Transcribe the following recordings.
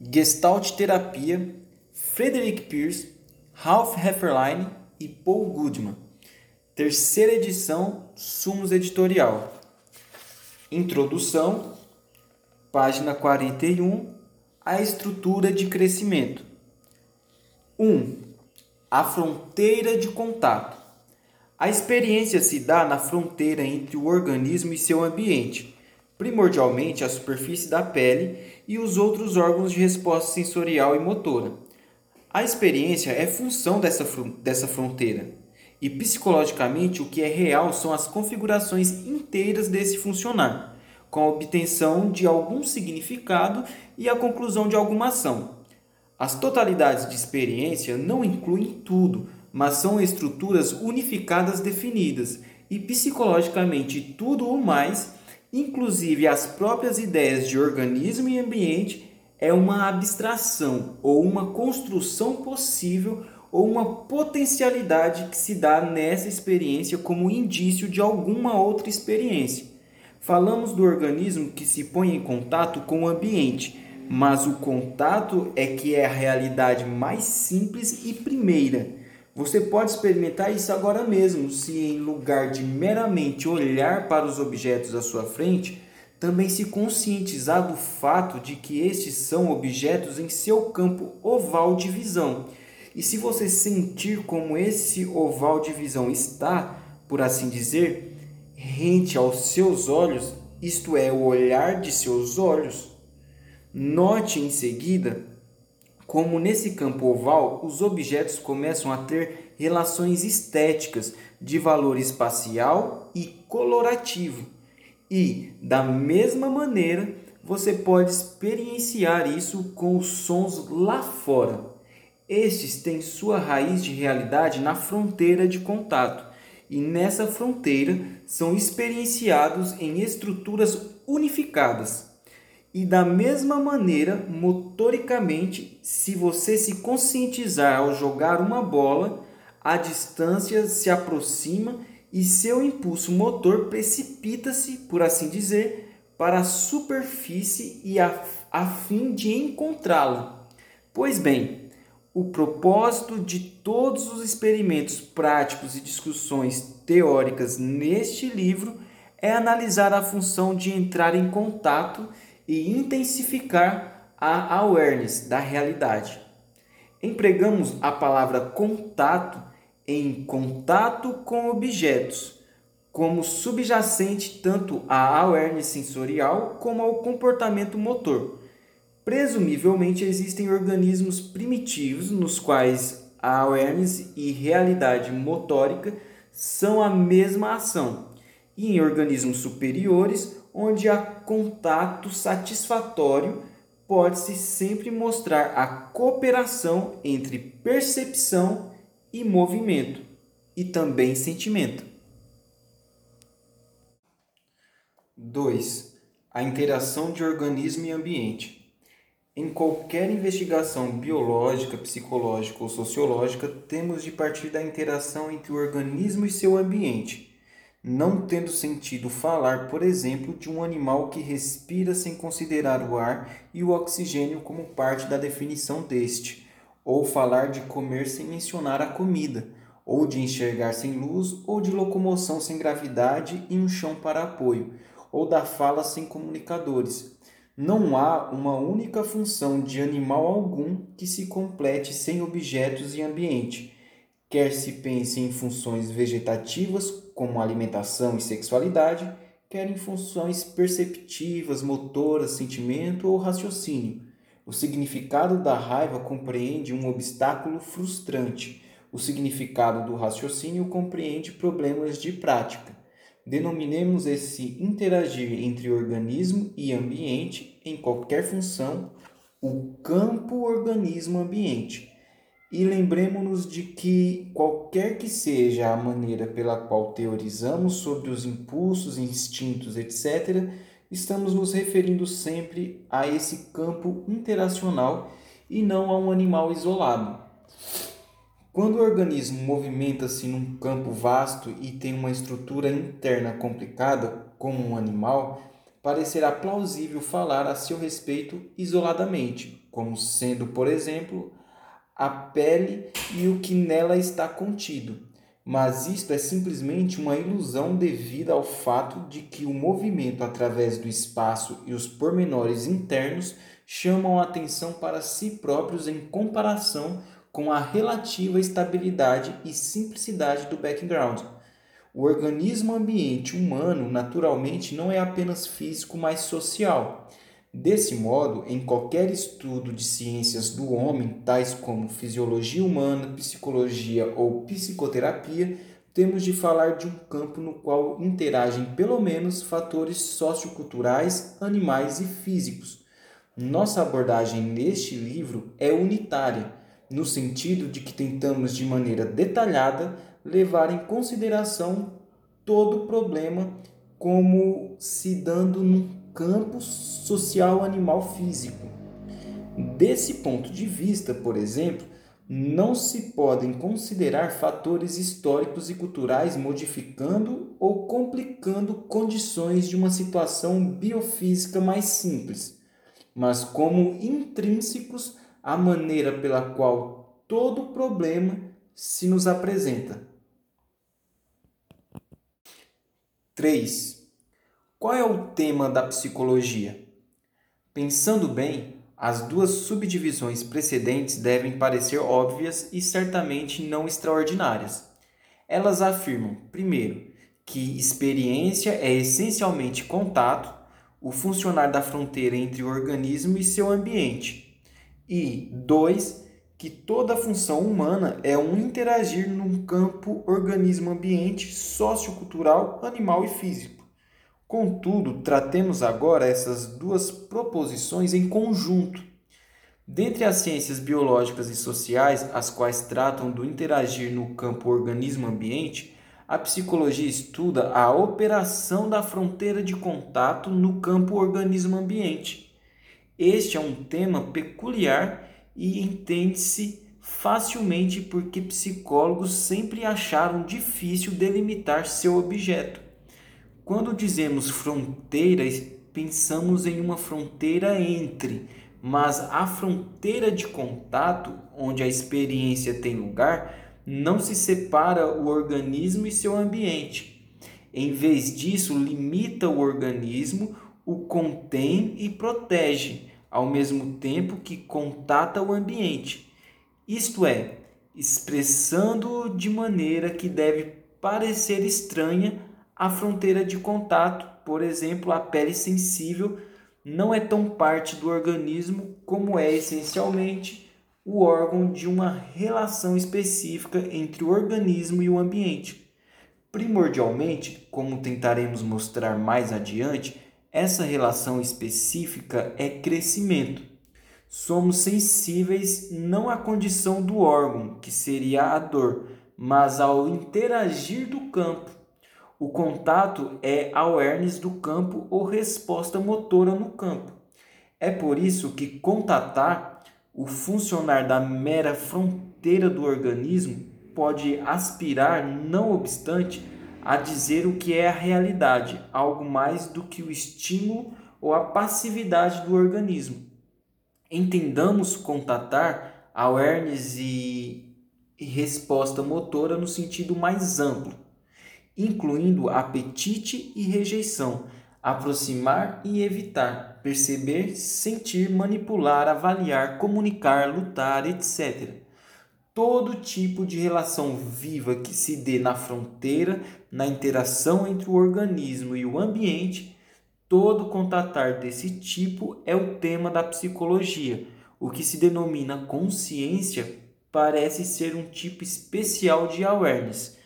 Gestalt Terapia, Frederick Pierce, Ralph Hefferline e Paul Goodman. Terceira edição, Sumos Editorial. Introdução, página 41, a estrutura de crescimento. 1. A fronteira de contato. A experiência se dá na fronteira entre o organismo e seu ambiente, primordialmente a superfície da pele e os outros órgãos de resposta sensorial e motora. A experiência é função dessa, dessa fronteira, e psicologicamente o que é real são as configurações inteiras desse funcionar, com a obtenção de algum significado e a conclusão de alguma ação. As totalidades de experiência não incluem tudo, mas são estruturas unificadas definidas, e psicologicamente tudo o mais, inclusive as próprias ideias de organismo e ambiente, é uma abstração ou uma construção possível ou uma potencialidade que se dá nessa experiência como indício de alguma outra experiência. Falamos do organismo que se põe em contato com o ambiente, mas o contato é que é a realidade mais simples e primeira você pode experimentar isso agora mesmo, se em lugar de meramente olhar para os objetos à sua frente, também se conscientizar do fato de que estes são objetos em seu campo oval de visão. E se você sentir como esse oval de visão está, por assim dizer, rente aos seus olhos, isto é, o olhar de seus olhos, note em seguida como nesse campo oval os objetos começam a ter relações estéticas de valor espacial e colorativo. E, da mesma maneira, você pode experienciar isso com os sons lá fora. Estes têm sua raiz de realidade na fronteira de contato, e nessa fronteira são experienciados em estruturas unificadas e da mesma maneira, motoricamente, se você se conscientizar ao jogar uma bola, a distância se aproxima e seu impulso motor precipita-se, por assim dizer, para a superfície e a, a fim de encontrá-la. Pois bem, o propósito de todos os experimentos práticos e discussões teóricas neste livro é analisar a função de entrar em contato e intensificar a awareness da realidade. Empregamos a palavra contato em contato com objetos, como subjacente tanto à awareness sensorial como ao comportamento motor. Presumivelmente existem organismos primitivos nos quais a awareness e realidade motórica são a mesma ação, e em organismos superiores onde há contato satisfatório, pode-se sempre mostrar a cooperação entre percepção e movimento, e também sentimento. 2. A interação de organismo e ambiente. Em qualquer investigação biológica, psicológica ou sociológica, temos de partir da interação entre o organismo e seu ambiente não tendo sentido falar, por exemplo, de um animal que respira sem considerar o ar e o oxigênio como parte da definição deste, ou falar de comer sem mencionar a comida, ou de enxergar sem luz, ou de locomoção sem gravidade e um chão para apoio, ou da fala sem comunicadores. Não há uma única função de animal algum que se complete sem objetos e ambiente quer se pense em funções vegetativas, como alimentação e sexualidade, quer em funções perceptivas, motoras, sentimento ou raciocínio. O significado da raiva compreende um obstáculo frustrante. O significado do raciocínio compreende problemas de prática. Denominemos esse interagir entre organismo e ambiente em qualquer função o campo organismo-ambiente e lembremos-nos de que, qualquer que seja a maneira pela qual teorizamos sobre os impulsos, instintos, etc., estamos nos referindo sempre a esse campo interacional e não a um animal isolado. Quando o organismo movimenta-se num campo vasto e tem uma estrutura interna complicada, como um animal, parecerá plausível falar a seu respeito isoladamente, como sendo, por exemplo, a pele e o que nela está contido. Mas isto é simplesmente uma ilusão devida ao fato de que o movimento através do espaço e os pormenores internos chamam a atenção para si próprios em comparação com a relativa estabilidade e simplicidade do background. O organismo ambiente humano, naturalmente, não é apenas físico, mas social. Desse modo, em qualquer estudo de ciências do homem, tais como fisiologia humana, psicologia ou psicoterapia, temos de falar de um campo no qual interagem pelo menos fatores socioculturais, animais e físicos. Nossa abordagem neste livro é unitária, no sentido de que tentamos de maneira detalhada levar em consideração todo o problema como se dando num campo social animal físico. Desse ponto de vista, por exemplo, não se podem considerar fatores históricos e culturais modificando ou complicando condições de uma situação biofísica mais simples, mas como intrínsecos à maneira pela qual todo problema se nos apresenta. 3. Qual é o tema da psicologia? Pensando bem, as duas subdivisões precedentes devem parecer óbvias e certamente não extraordinárias. Elas afirmam, primeiro, que experiência é essencialmente contato, o funcionar da fronteira entre o organismo e seu ambiente. E, dois, que toda função humana é um interagir num campo organismo-ambiente sociocultural, animal e físico. Contudo, tratemos agora essas duas proposições em conjunto. Dentre as ciências biológicas e sociais, as quais tratam do interagir no campo organismo-ambiente, a psicologia estuda a operação da fronteira de contato no campo organismo-ambiente. Este é um tema peculiar e entende-se facilmente porque psicólogos sempre acharam difícil delimitar seu objeto. Quando dizemos fronteira, pensamos em uma fronteira entre, mas a fronteira de contato, onde a experiência tem lugar, não se separa o organismo e seu ambiente. Em vez disso, limita o organismo, o contém e protege ao mesmo tempo que contata o ambiente, isto é, expressando-o de maneira que deve parecer estranha à fronteira de contato, por exemplo, a pele sensível não é tão parte do organismo como é essencialmente o órgão de uma relação específica entre o organismo e o ambiente. Primordialmente, como tentaremos mostrar mais adiante, essa relação específica é crescimento. Somos sensíveis não à condição do órgão, que seria a dor, mas ao interagir do campo. O contato é awareness do campo ou resposta motora no campo. É por isso que contatar, o funcionar da mera fronteira do organismo, pode aspirar, não obstante, a dizer o que é a realidade, algo mais do que o estímulo ou a passividade do organismo. Entendamos contatar awareness e resposta motora no sentido mais amplo, incluindo apetite e rejeição, aproximar e evitar, perceber, sentir, manipular, avaliar, comunicar, lutar, etc todo tipo de relação viva que se dê na fronteira, na interação entre o organismo e o ambiente, todo contatar desse tipo é o tema da psicologia. O que se denomina consciência parece ser um tipo especial de awareness,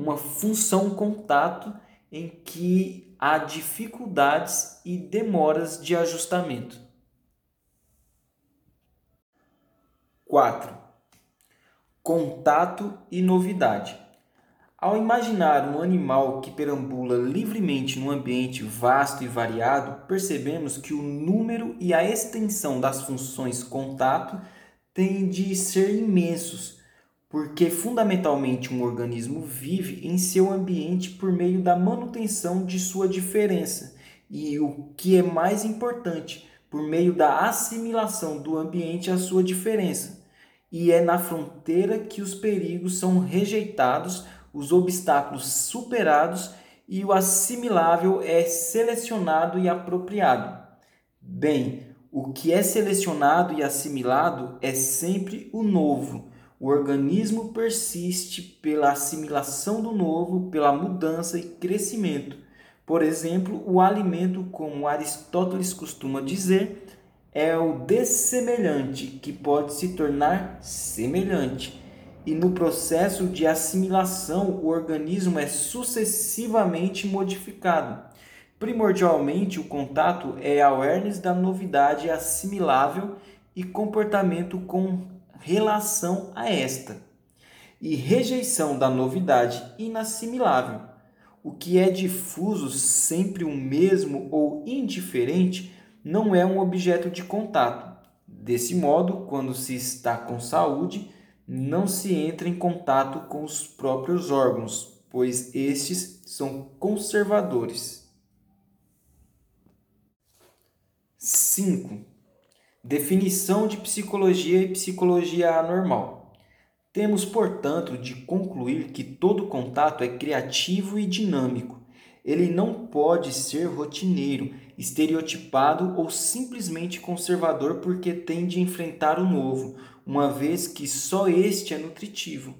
uma função contato em que há dificuldades e demoras de ajustamento. 4 contato e novidade. Ao imaginar um animal que perambula livremente num ambiente vasto e variado, percebemos que o número e a extensão das funções contato têm de ser imensos, porque fundamentalmente um organismo vive em seu ambiente por meio da manutenção de sua diferença e o que é mais importante, por meio da assimilação do ambiente à sua diferença. E é na fronteira que os perigos são rejeitados, os obstáculos superados e o assimilável é selecionado e apropriado. Bem, o que é selecionado e assimilado é sempre o novo. O organismo persiste pela assimilação do novo, pela mudança e crescimento. Por exemplo, o alimento, como Aristóteles costuma dizer, é o dessemelhante que pode se tornar semelhante. E no processo de assimilação, o organismo é sucessivamente modificado. Primordialmente, o contato é awareness da novidade assimilável e comportamento com relação a esta, e rejeição da novidade inassimilável. O que é difuso, sempre o mesmo ou indiferente, não é um objeto de contato. Desse modo, quando se está com saúde, não se entra em contato com os próprios órgãos, pois estes são conservadores. 5. Definição de psicologia e psicologia anormal. Temos, portanto, de concluir que todo contato é criativo e dinâmico. Ele não pode ser rotineiro, estereotipado ou simplesmente conservador porque tende a enfrentar o novo, uma vez que só este é nutritivo.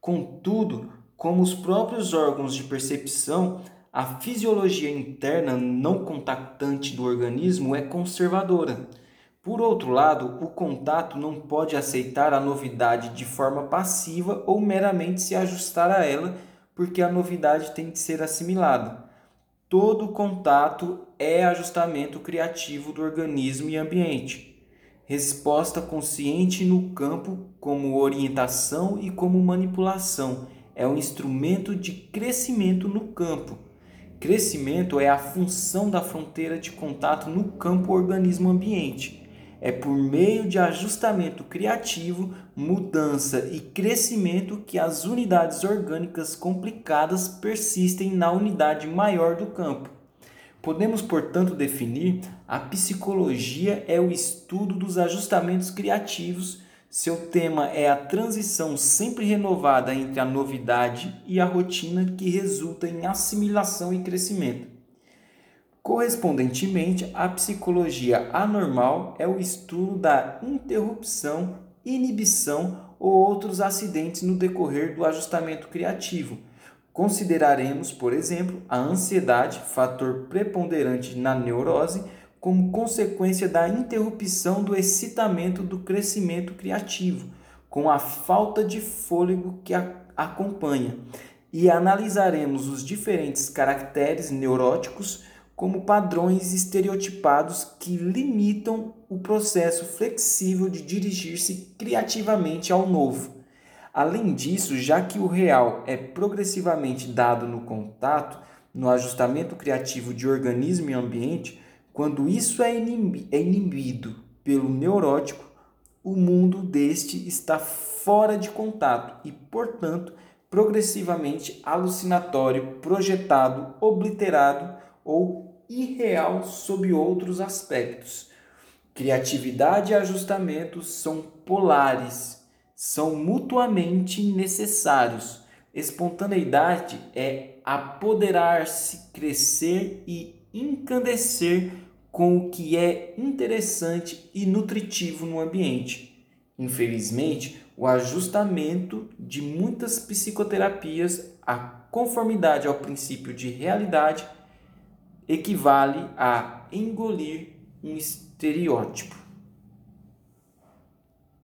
Contudo, como os próprios órgãos de percepção, a fisiologia interna não contactante do organismo é conservadora. Por outro lado, o contato não pode aceitar a novidade de forma passiva ou meramente se ajustar a ela, porque a novidade tem de ser assimilada. Todo contato é ajustamento criativo do organismo e ambiente. Resposta consciente no campo, como orientação e como manipulação, é um instrumento de crescimento no campo Crescimento é a função da fronteira de contato no campo organismo-ambiente. É por meio de ajustamento criativo, mudança e crescimento que as unidades orgânicas complicadas persistem na unidade maior do campo. Podemos, portanto, definir a psicologia é o estudo dos ajustamentos criativos seu tema é a transição sempre renovada entre a novidade e a rotina que resulta em assimilação e crescimento. Correspondentemente, a psicologia anormal é o estudo da interrupção, inibição ou outros acidentes no decorrer do ajustamento criativo. Consideraremos, por exemplo, a ansiedade, fator preponderante na neurose, como consequência da interrupção do excitamento do crescimento criativo, com a falta de fôlego que a acompanha, e analisaremos os diferentes caracteres neuróticos como padrões estereotipados que limitam o processo flexível de dirigir-se criativamente ao novo. Além disso, já que o real é progressivamente dado no contato, no ajustamento criativo de organismo e ambiente, quando isso é, é inibido pelo neurótico, o mundo deste está fora de contato e, portanto, progressivamente alucinatório, projetado, obliterado ou irreal sob outros aspectos. Criatividade e ajustamento são polares, são mutuamente necessários. Espontaneidade é apoderar-se, crescer e encandecer com o que é interessante e nutritivo no ambiente. Infelizmente, o ajustamento de muitas psicoterapias à conformidade ao princípio de realidade equivale a engolir um estereótipo.